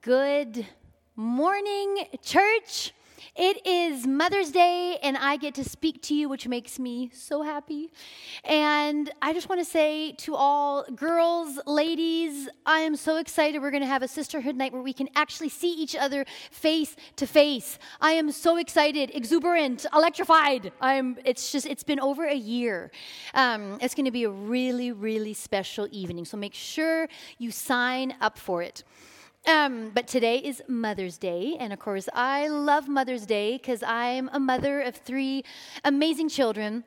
Good morning, church. It is Mother's Day, and I get to speak to you, which makes me so happy. And I just want to say to all girls, ladies, I am so excited. We're going to have a sisterhood night where we can actually see each other face to face. I am so excited, exuberant, electrified. I'm. It's just. It's been over a year. Um, it's going to be a really, really special evening. So make sure you sign up for it. Um, but today is Mother's Day, and of course, I love Mother's Day because I'm a mother of three amazing children.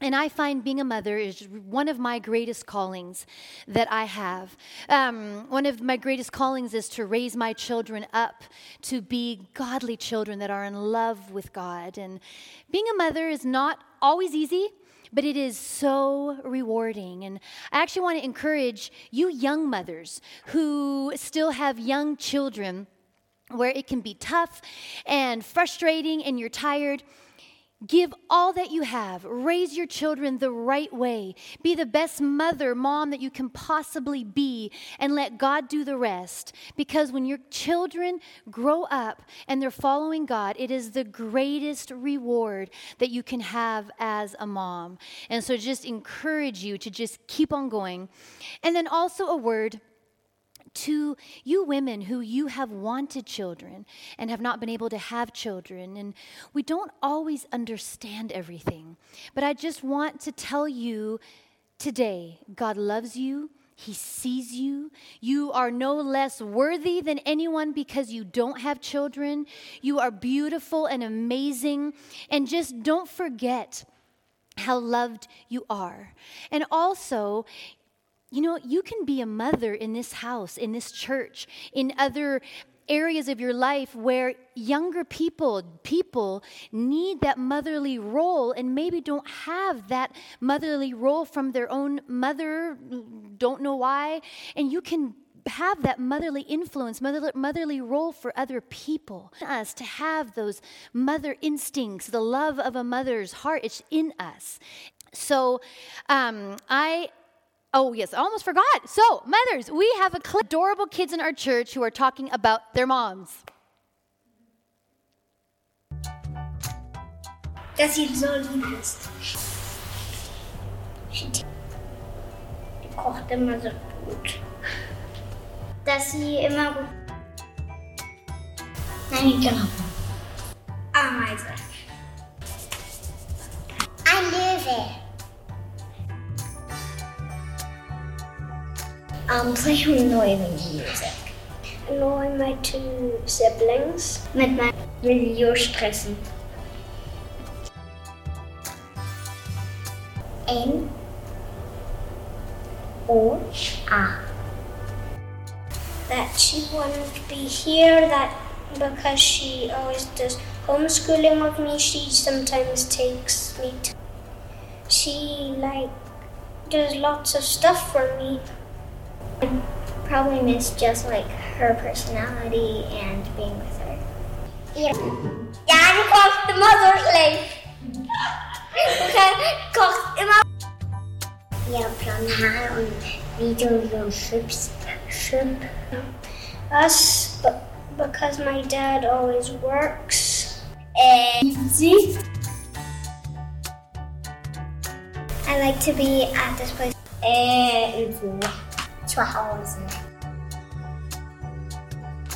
And I find being a mother is one of my greatest callings that I have. Um, one of my greatest callings is to raise my children up to be godly children that are in love with God. And being a mother is not always easy but it is so rewarding. And I actually want to encourage you young mothers who still have young children where it can be tough and frustrating and you're tired. Give all that you have. Raise your children the right way. Be the best mother, mom that you can possibly be, and let God do the rest. Because when your children grow up and they're following God, it is the greatest reward that you can have as a mom. And so just encourage you to just keep on going. And then also a word to you women who you have wanted children and have not been able to have children. And we don't always understand everything. But I just want to tell you today God loves you. He sees you. You are no less worthy than anyone because you don't have children. You are beautiful and amazing. And just don't forget how loved you are. And also, you know, you can be a mother in this house, in this church, in other areas of your life where younger people people need that motherly role and maybe don't have that motherly role from their own mother don't know why and you can have that motherly influence, motherly, motherly role for other people. Us to have those mother instincts, the love of a mother's heart, it's in us. So um, I Oh, yes, I almost forgot. So, mothers, we have a clip adorable kids in our church who are talking about their moms. So. Die kocht immer so gut. Dass sie immer gut. Nein, Ameise. Ein Löwe. Um, play annoying music. Annoying my two siblings. Mit meinem Video stressen. N O A. That she wanted to be here. That because she always does homeschooling with me, she sometimes takes me. To, she like does lots of stuff for me. I probably miss just like her personality and being with her. Ja, ja du kochst immer so schlecht. Du kochst immer. Ja, Planhaar und wie du so schippst. Ship. Us, because my dad always works. And see? I like to be at this place. And zu Hause.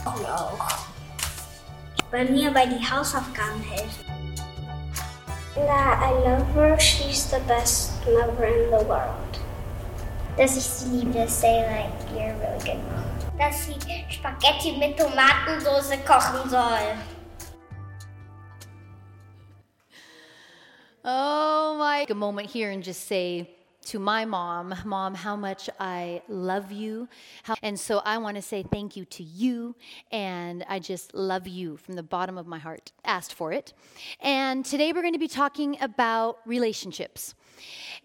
Und auch. Bei mir bei die Hausaufgaben helfen. Yeah, I love her. She's the best mother in the world. Dass ich sie liebe, say like, you're a really good mom. Dass sie Spaghetti mit Tomatensauce kochen soll. Oh my, a moment here and just say, to my mom, Mom, how much I love you. How, and so I want to say thank you to you. And I just love you from the bottom of my heart. Asked for it. And today we're going to be talking about relationships.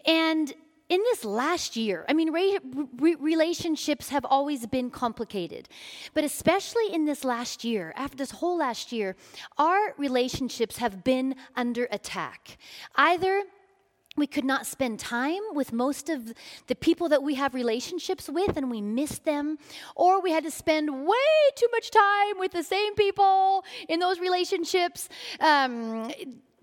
And in this last year, I mean, re- re- relationships have always been complicated, but especially in this last year, after this whole last year, our relationships have been under attack. Either we could not spend time with most of the people that we have relationships with and we miss them or we had to spend way too much time with the same people in those relationships. Um,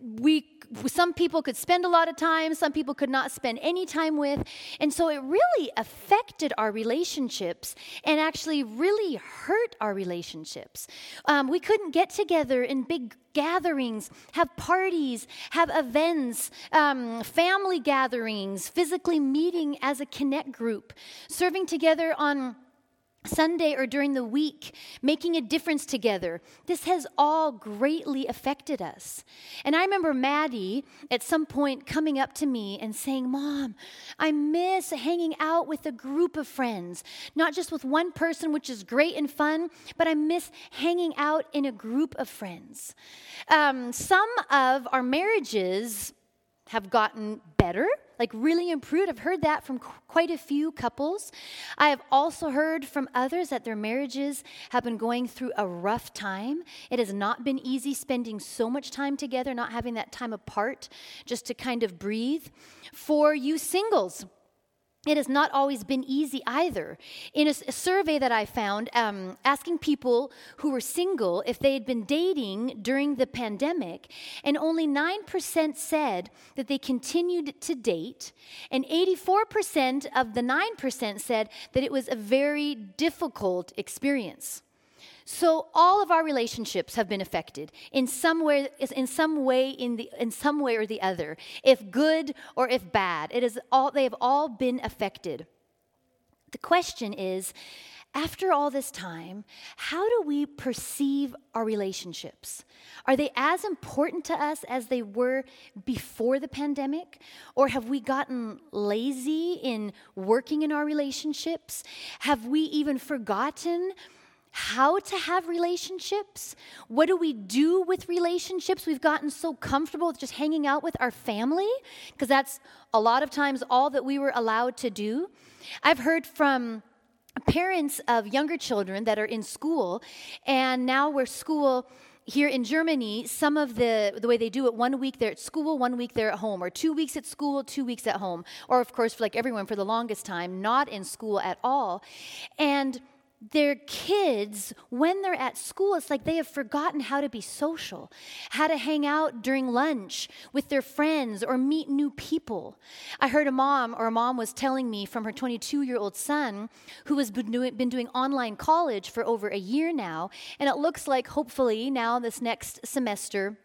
we some people could spend a lot of time some people could not spend any time with. And so it really affected our relationships and actually really hurt our relationships. Um, we couldn't get together in big gatherings, have parties, have events, um, family gatherings, physically meeting as a connect group, serving together on Sunday or during the week, making a difference together. This has all greatly affected us. And I remember Maddie at some point coming up to me and saying, Mom, I miss hanging out with a group of friends, not just with one person, which is great and fun, but I miss hanging out in a group of friends. Um, some of our marriages have gotten better, like really improved. I've heard that from quite a few couples. I have also heard from others that their marriages have been going through a rough time. It has not been easy spending so much time together, not having that time apart just to kind of breathe. For you singles, it has not always been easy either. In a, a survey that I found, um, asking people who were single if they had been dating during the pandemic, and only 9% said that they continued to date, and 84% of the 9% said that it was a very difficult experience. So all of our relationships have been affected in some way, in some way, in, the, in some way or the other. If good or if bad, it is all, they have all been affected. The question is, after all this time, how do we perceive our relationships? Are they as important to us as they were before the pandemic? Or have we gotten lazy in working in our relationships? Have we even forgotten? How to have relationships. What do we do with relationships? We've gotten so comfortable with just hanging out with our family because that's a lot of times all that we were allowed to do. I've heard from parents of younger children that are in school, and now we're school here in Germany, some of the the way they do it, one week they're at school, one week they're at home, or two weeks at school, two weeks at home, or of course, like everyone for the longest time, not in school at all. And their kids, when they're at school, it's like they have forgotten how to be social, how to hang out during lunch with their friends or meet new people. I heard a mom, or a mom was telling me from her 22 year old son, who has been doing, been doing online college for over a year now, and it looks like hopefully now this next semester,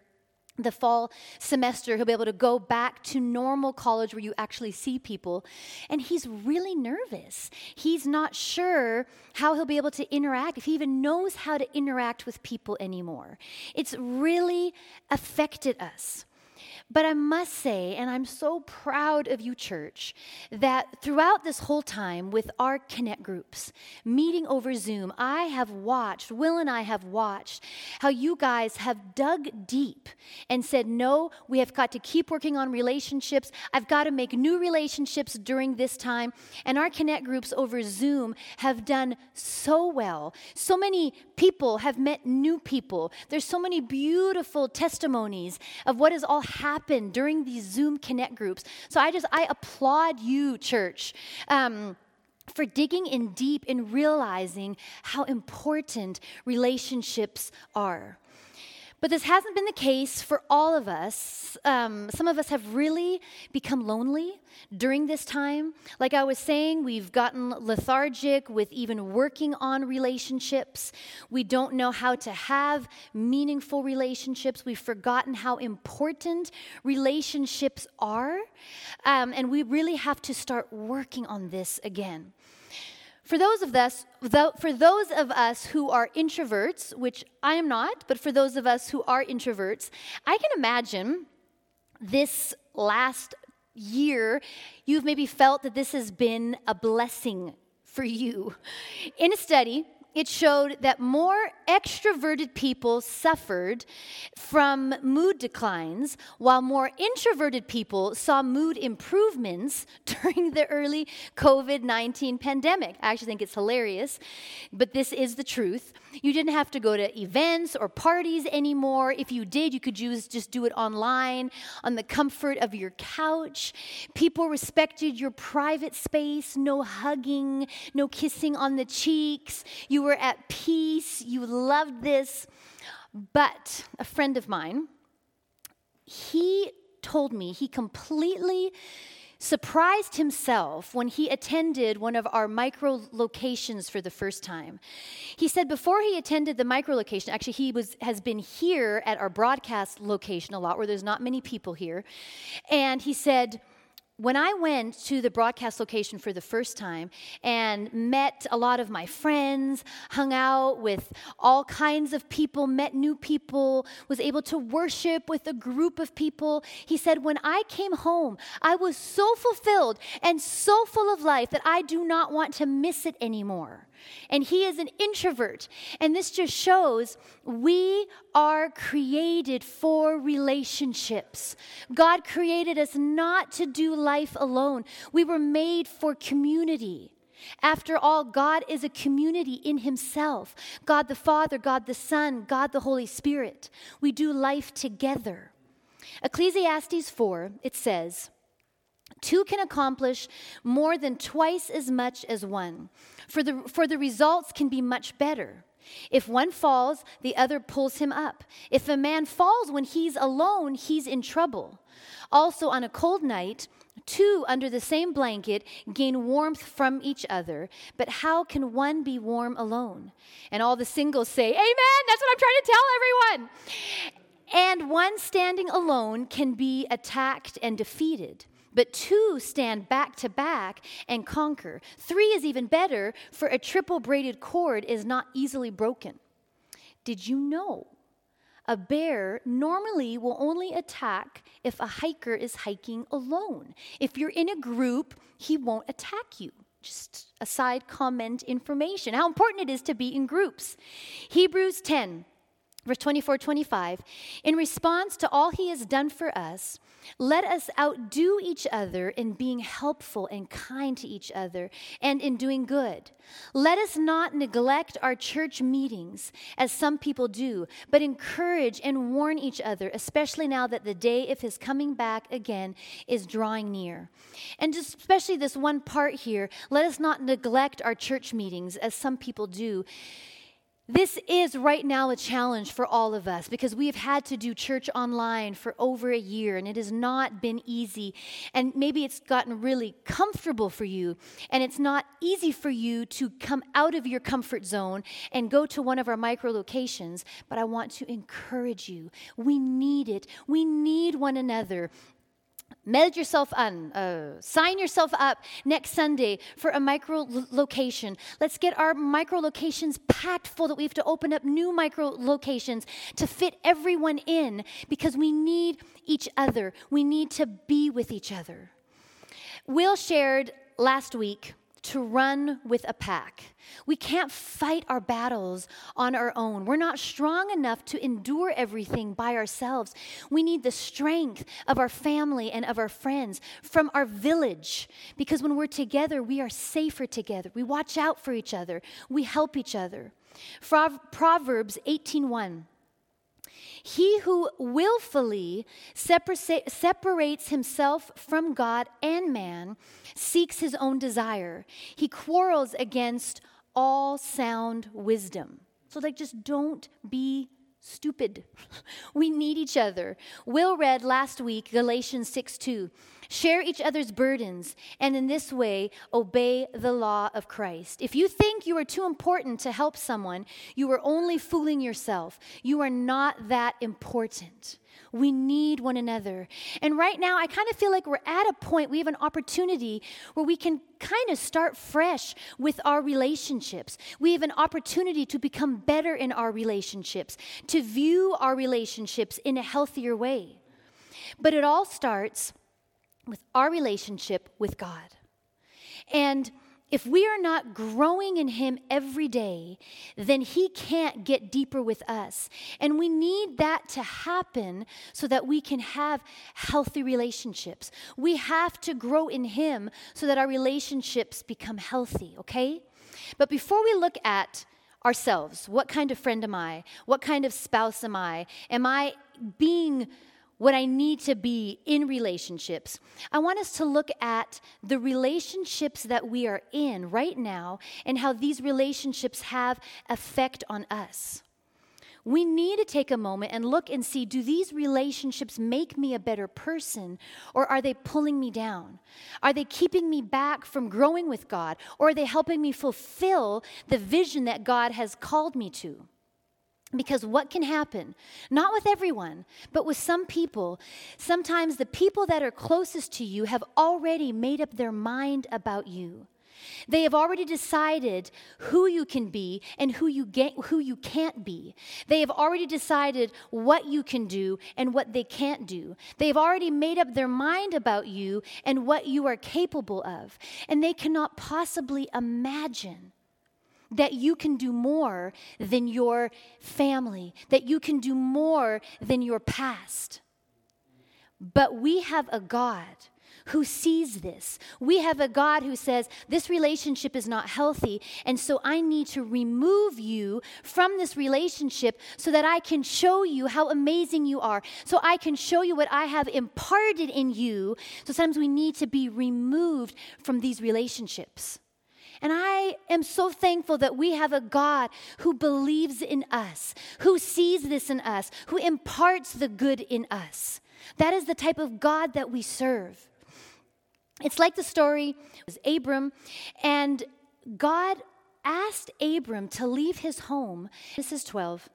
the fall semester, he'll be able to go back to normal college where you actually see people. And he's really nervous. He's not sure how he'll be able to interact, if he even knows how to interact with people anymore. It's really affected us. But I must say, and I'm so proud of you, church, that throughout this whole time with our Connect groups, meeting over Zoom, I have watched, Will and I have watched how you guys have dug deep and said, No, we have got to keep working on relationships. I've got to make new relationships during this time. And our Connect groups over Zoom have done so well. So many people have met new people. There's so many beautiful testimonies of what has all happened happen during these Zoom Connect groups. So I just, I applaud you, church. Um, for digging in deep and realizing how important relationships are. But this hasn't been the case for all of us. Um, some of us have really become lonely during this time. Like I was saying, we've gotten lethargic with even working on relationships. We don't know how to have meaningful relationships. We've forgotten how important relationships are. Um, and we really have to start working on this again. For those of us, for those of us who are introverts, which I am not, but for those of us who are introverts, I can imagine this last year, you've maybe felt that this has been a blessing for you. In a study, it showed that more extroverted people suffered from mood declines, while more introverted people saw mood improvements during the early COVID 19 pandemic. I actually think it's hilarious, but this is the truth. You didn't have to go to events or parties anymore. If you did, you could use, just do it online on the comfort of your couch. People respected your private space, no hugging, no kissing on the cheeks. You were at peace, you loved this. But a friend of mine, he told me he completely surprised himself when he attended one of our micro locations for the first time. He said before he attended the micro location, actually he was has been here at our broadcast location a lot where there's not many people here. And he said when I went to the broadcast location for the first time and met a lot of my friends, hung out with all kinds of people, met new people, was able to worship with a group of people, he said, When I came home, I was so fulfilled and so full of life that I do not want to miss it anymore and he is an introvert. And this just shows we are created for relationships. God created us not to do life alone, we were made for community. After all, God is a community in Himself God the Father, God the Son, God the Holy Spirit. We do life together. Ecclesiastes 4, it says, Two can accomplish more than twice as much as one, for the, for the results can be much better. If one falls, the other pulls him up. If a man falls when he's alone, he's in trouble. Also, on a cold night, two under the same blanket gain warmth from each other. But how can one be warm alone? And all the singles say, Amen. That's what I'm trying to tell everyone. And one standing alone can be attacked and defeated. But two stand back to back and conquer. Three is even better, for a triple braided cord is not easily broken. Did you know? A bear normally will only attack if a hiker is hiking alone. If you're in a group, he won't attack you. Just a side comment information how important it is to be in groups. Hebrews 10 Verse 24, 25. In response to all he has done for us, let us outdo each other in being helpful and kind to each other and in doing good. Let us not neglect our church meetings, as some people do, but encourage and warn each other, especially now that the day of his coming back again is drawing near. And especially this one part here let us not neglect our church meetings, as some people do. This is right now a challenge for all of us because we have had to do church online for over a year and it has not been easy. And maybe it's gotten really comfortable for you and it's not easy for you to come out of your comfort zone and go to one of our micro locations. But I want to encourage you. We need it, we need one another. Meld yourself on, uh, sign yourself up next Sunday for a micro location. Let's get our micro locations packed full that we have to open up new micro locations to fit everyone in because we need each other. We need to be with each other. Will shared last week to run with a pack. We can't fight our battles on our own. We're not strong enough to endure everything by ourselves. We need the strength of our family and of our friends from our village because when we're together, we are safer together. We watch out for each other, we help each other. Proverbs 18:1 he who willfully separates himself from God and man seeks his own desire. He quarrels against all sound wisdom. So, like, just don't be stupid. we need each other. Will read last week Galatians 6 2. Share each other's burdens, and in this way, obey the law of Christ. If you think you are too important to help someone, you are only fooling yourself. You are not that important. We need one another. And right now, I kind of feel like we're at a point, we have an opportunity where we can kind of start fresh with our relationships. We have an opportunity to become better in our relationships, to view our relationships in a healthier way. But it all starts with our relationship with God. And if we are not growing in Him every day, then He can't get deeper with us. And we need that to happen so that we can have healthy relationships. We have to grow in Him so that our relationships become healthy, okay? But before we look at ourselves, what kind of friend am I? What kind of spouse am I? Am I being what I need to be in relationships, I want us to look at the relationships that we are in right now and how these relationships have effect on us. We need to take a moment and look and see do these relationships make me a better person or are they pulling me down? Are they keeping me back from growing with God or are they helping me fulfill the vision that God has called me to? Because what can happen, not with everyone, but with some people, sometimes the people that are closest to you have already made up their mind about you. They have already decided who you can be and who you, get, who you can't be. They have already decided what you can do and what they can't do. They've already made up their mind about you and what you are capable of. And they cannot possibly imagine that you can do more than your family, that you can do more than your past. But we have a God who sees this. We have a God who says, This relationship is not healthy, and so I need to remove you from this relationship so that I can show you how amazing you are, so I can show you what I have imparted in you. So sometimes we need to be removed from these relationships. And I am so thankful that we have a God who believes in us, who sees this in us, who imparts the good in us. That is the type of God that we serve. It's like the story of Abram, and God asked Abram to leave his home. This is 12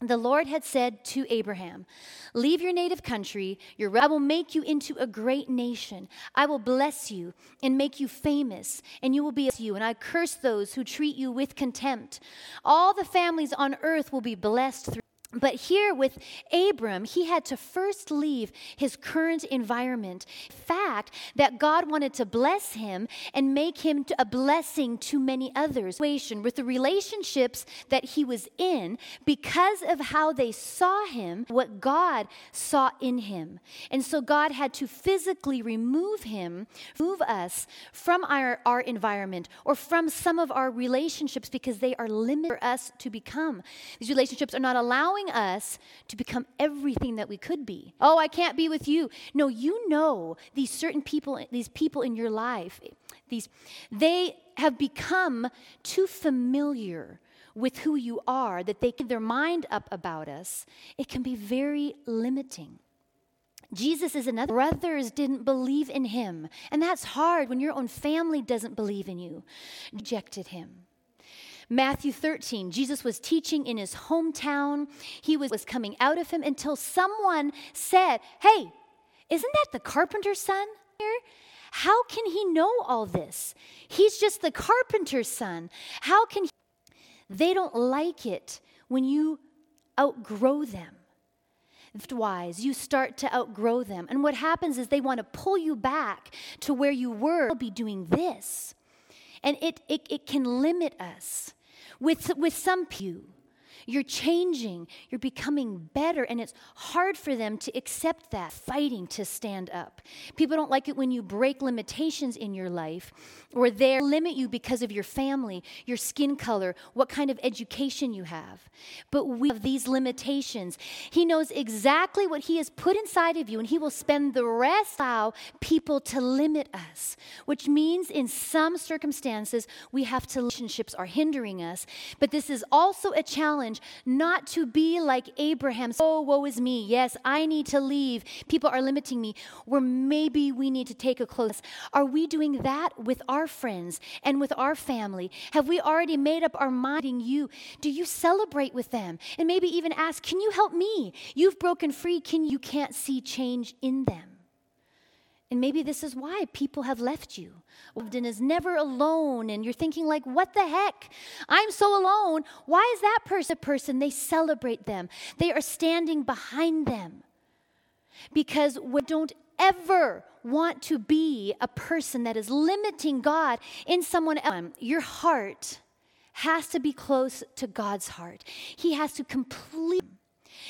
the Lord had said to Abraham, Leave your native country, your, I will make you into a great nation. I will bless you and make you famous, and you will be you. And I curse those who treat you with contempt. All the families on earth will be blessed through. But here with Abram, he had to first leave his current environment. Fact that God wanted to bless him and make him a blessing to many others. With the relationships that he was in, because of how they saw him, what God saw in him. And so God had to physically remove him, move us from our, our environment or from some of our relationships because they are limited for us to become. These relationships are not allowing allowing us to become everything that we could be. Oh, I can't be with you. No, you know these certain people, these people in your life, these they have become too familiar with who you are that they get their mind up about us. It can be very limiting. Jesus is another. Brothers didn't believe in him. And that's hard when your own family doesn't believe in you. Rejected him. Matthew 13, Jesus was teaching in his hometown. He was, was coming out of him until someone said, Hey, isn't that the carpenter's son here? How can he know all this? He's just the carpenter's son. How can he? They don't like it when you outgrow them. Wise, you start to outgrow them. And what happens is they want to pull you back to where you were, I'll be doing this. And it, it, it can limit us. With, with some people, you're changing, you're becoming better, and it's hard for them to accept that, fighting to stand up. People don't like it when you break limitations in your life or they limit you because of your family, your skin color, what kind of education you have. But we have these limitations. He knows exactly what He has put inside of you, and He will spend the rest allow people to limit us, which means in some circumstances we have to relationships are hindering us. But this is also a challenge not to be like Abraham. Oh, woe is me. Yes, I need to leave. People are limiting me. Or maybe we need to take a close. Are we doing that with our friends and with our family? Have we already made up our mind in you? Do you celebrate with them? And maybe even ask, can you help me? You've broken free. Can you can't see change in them? And maybe this is why people have left you. And is never alone, and you're thinking, like, what the heck? I'm so alone. Why is that person a person? They celebrate them, they are standing behind them. Because we don't ever want to be a person that is limiting God in someone else. Your heart has to be close to God's heart. He has to complete.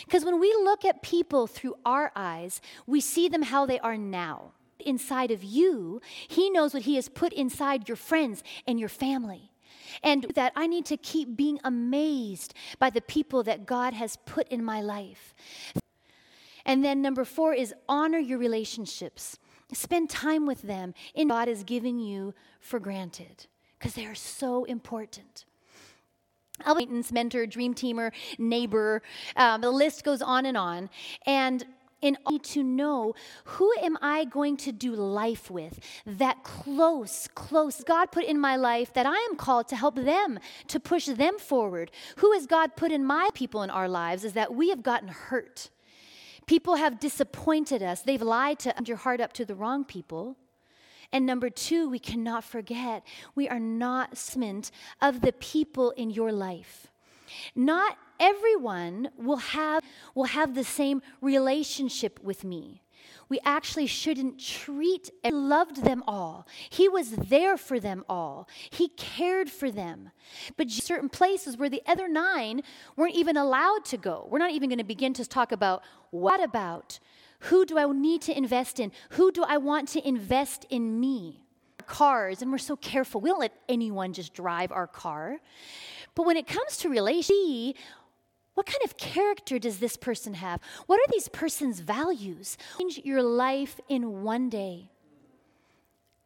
Because when we look at people through our eyes, we see them how they are now. Inside of you, He knows what He has put inside your friends and your family. And that I need to keep being amazed by the people that God has put in my life. And then number four is honor your relationships. Spend time with them in God has given you for granted because they are so important. Acquaintance, mentor, dream teamer, neighbor, um, the list goes on and on. And need to know who am I going to do life with? That close, close God put in my life that I am called to help them, to push them forward. Who has God put in my people in our lives is that we have gotten hurt. People have disappointed us. They've lied to your heart up to the wrong people. And number two, we cannot forget we are not smint of the people in your life. Not everyone will have, will have the same relationship with me. We actually shouldn't treat and loved them all. He was there for them all. He cared for them. But certain places where the other nine weren't even allowed to go. We're not even going to begin to talk about what about who do I need to invest in? Who do I want to invest in me? Cars, and we're so careful. We don't let anyone just drive our car. But when it comes to relationship, what kind of character does this person have? What are these person's values? Change your life in one day.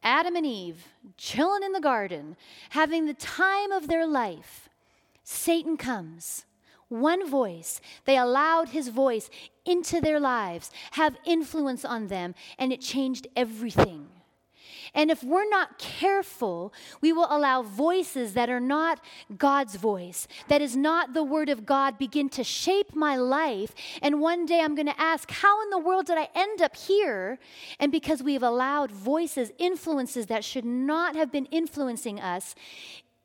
Adam and Eve, chilling in the garden, having the time of their life. Satan comes one voice. They allowed his voice into their lives, have influence on them, and it changed everything. And if we're not careful, we will allow voices that are not God's voice, that is not the Word of God, begin to shape my life. And one day I'm going to ask, how in the world did I end up here? And because we've allowed voices, influences that should not have been influencing us,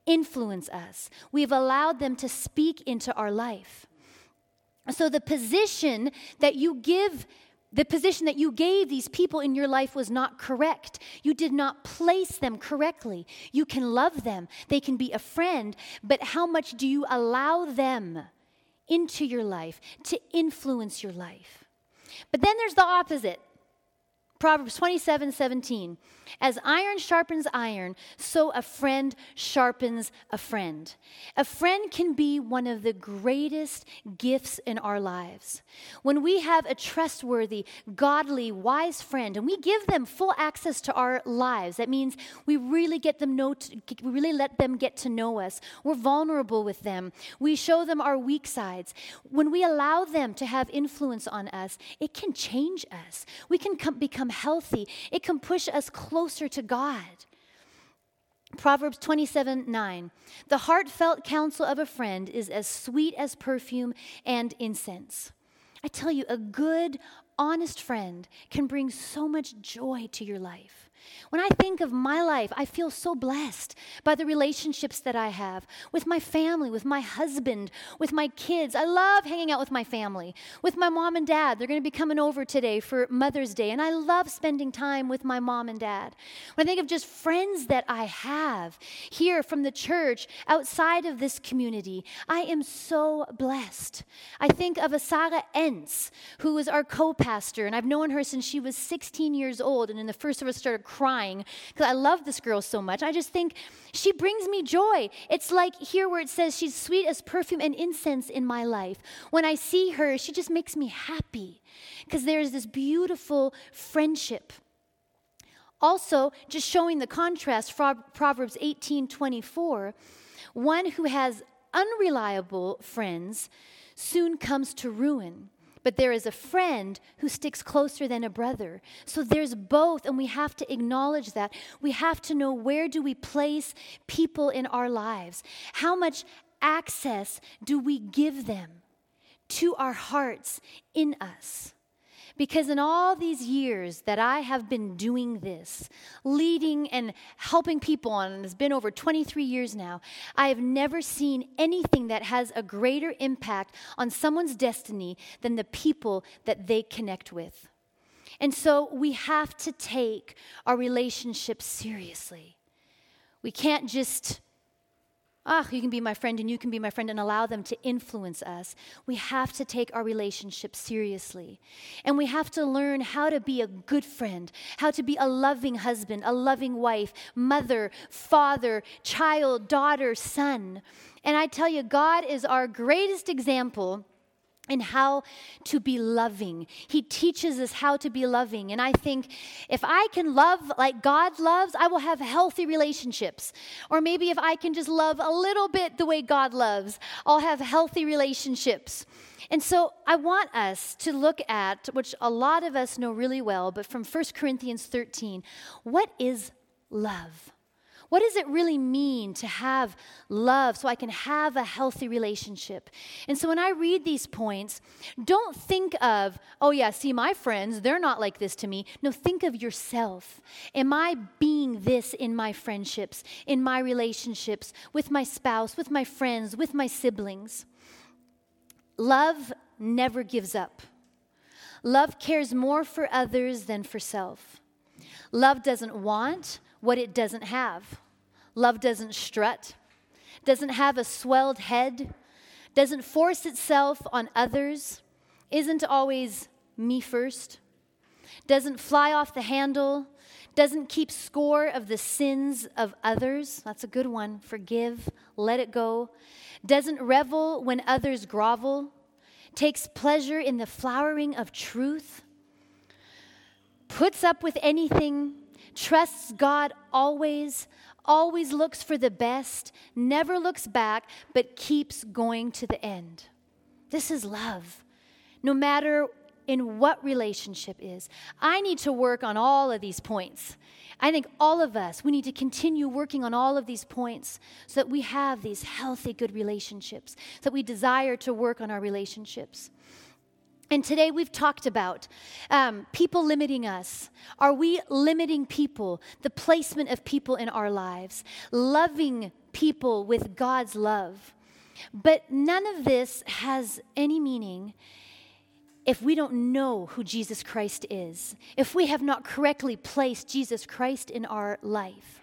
influence us. We've allowed them to speak into our life. So the position that you give the position that you gave these people in your life was not correct. You did not place them correctly. You can love them, they can be a friend, but how much do you allow them into your life to influence your life? But then there's the opposite. Proverbs 27 17. As iron sharpens iron, so a friend sharpens a friend. A friend can be one of the greatest gifts in our lives. When we have a trustworthy, godly, wise friend, and we give them full access to our lives, that means we really get them know, to, we really let them get to know us. We're vulnerable with them. We show them our weak sides. When we allow them to have influence on us, it can change us. We can come, become healthy. It can push us closer closer to God. Proverbs 27 9. The heartfelt counsel of a friend is as sweet as perfume and incense. I tell you, a good, honest friend can bring so much joy to your life. When I think of my life, I feel so blessed by the relationships that I have with my family, with my husband, with my kids. I love hanging out with my family, with my mom and dad. They're going to be coming over today for Mother's Day, and I love spending time with my mom and dad. When I think of just friends that I have here from the church, outside of this community, I am so blessed. I think of Asara Entz, who is our co pastor, and I've known her since she was 16 years old, and in the first service started crying because I love this girl so much. I just think she brings me joy. It's like here where it says she's sweet as perfume and incense in my life. When I see her, she just makes me happy because there's this beautiful friendship. Also, just showing the contrast, Proverbs 18 24, one who has unreliable friends soon comes to ruin but there is a friend who sticks closer than a brother. So there's both, and we have to acknowledge that. We have to know where do we place people in our lives? How much access do we give them to our hearts in us? Because in all these years that I have been doing this, leading and helping people, and it's been over 23 years now, I have never seen anything that has a greater impact on someone's destiny than the people that they connect with. And so we have to take our relationships seriously. We can't just, ah, you can be my friend and you can be my friend and allow them to influence us. We have to take our relationships seriously. And we have to learn how to be a good friend, how to be a loving husband, a loving wife, mother, father, child, daughter, son. And I tell you, God is our greatest example in how to be loving. He teaches us how to be loving. And I think if I can love like God loves, I will have healthy relationships. Or maybe if I can just love a little bit the way God loves, I'll have healthy relationships. And so I want us to look at, which a lot of us know really well, but from 1 Corinthians 13, what is love? What does it really mean to have love so I can have a healthy relationship? And so when I read these points, don't think of, oh, yeah, see, my friends, they're not like this to me. No, think of yourself. Am I being this in my friendships, in my relationships, with my spouse, with my friends, with my siblings? Love never gives up. Love cares more for others than for self. Love doesn't want, what it doesn't have. Love doesn't strut, doesn't have a swelled head, doesn't force itself on others, isn't always me first, doesn't fly off the handle, doesn't keep score of the sins of others. That's a good one. Forgive, let it go. Doesn't revel when others grovel, takes pleasure in the flowering of truth, puts up with anything trusts God always, always looks for the best, never looks back, but keeps going to the end. This is love. No matter in what relationship is. I need to work on all of these points. I think all of us, we need to continue working on all of these points so that we have these healthy, good relationships, so that we desire to work on our relationships. And today we've talked about um, people limiting us. Are we limiting people, the placement of people in our lives, loving people with God's love? But none of this has any meaning if we don't know who Jesus Christ is, if we have not correctly placed Jesus Christ in our life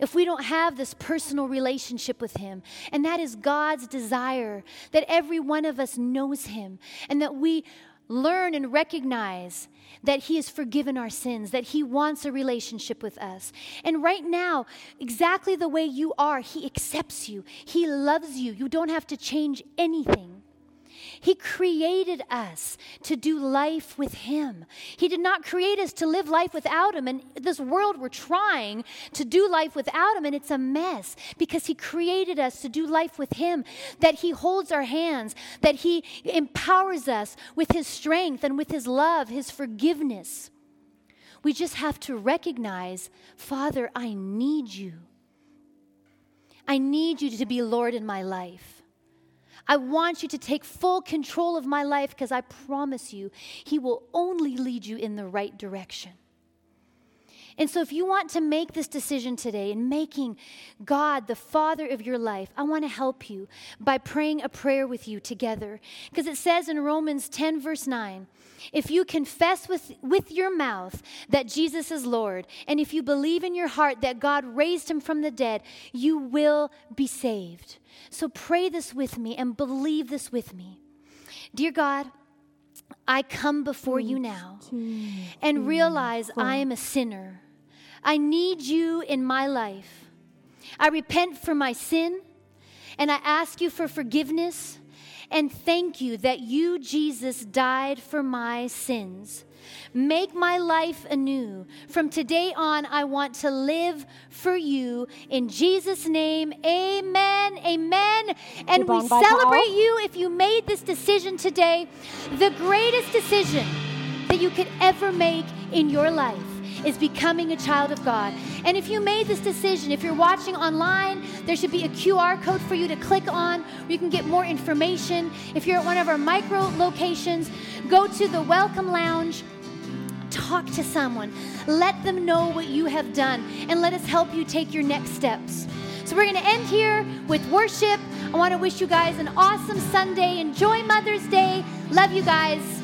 if we don't have this personal relationship with Him. And that is God's desire that every one of us knows Him and that we learn and recognize that He has forgiven our sins, that He wants a relationship with us. And right now, exactly the way you are, He accepts you, He loves you. You don't have to change anything. He created us to do life with Him. He did not create us to live life without Him. And this world, we're trying to do life without Him, and it's a mess because He created us to do life with Him, that He holds our hands, that He empowers us with His strength and with His love, His forgiveness. We just have to recognize, Father, I need you. I need you to be Lord in my life. I want you to take full control of my life because I promise you, He will only lead you in the right direction. And so, if you want to make this decision today in making God the Father of your life, I want to help you by praying a prayer with you together. Because it says in Romans 10, verse 9, if you confess with, with your mouth that Jesus is Lord, and if you believe in your heart that God raised him from the dead, you will be saved. So pray this with me and believe this with me. Dear God, I come before you now and realize I am a sinner. I need you in my life. I repent for my sin and I ask you for forgiveness and thank you that you, Jesus, died for my sins. Make my life anew. From today on, I want to live for you. In Jesus' name, amen, amen. And we celebrate you if you made this decision today, the greatest decision that you could ever make in your life is becoming a child of God. And if you made this decision, if you're watching online, there should be a QR code for you to click on where you can get more information. If you're at one of our micro locations, go to the Welcome Lounge. Talk to someone. Let them know what you have done and let us help you take your next steps. So, we're going to end here with worship. I want to wish you guys an awesome Sunday. Enjoy Mother's Day. Love you guys.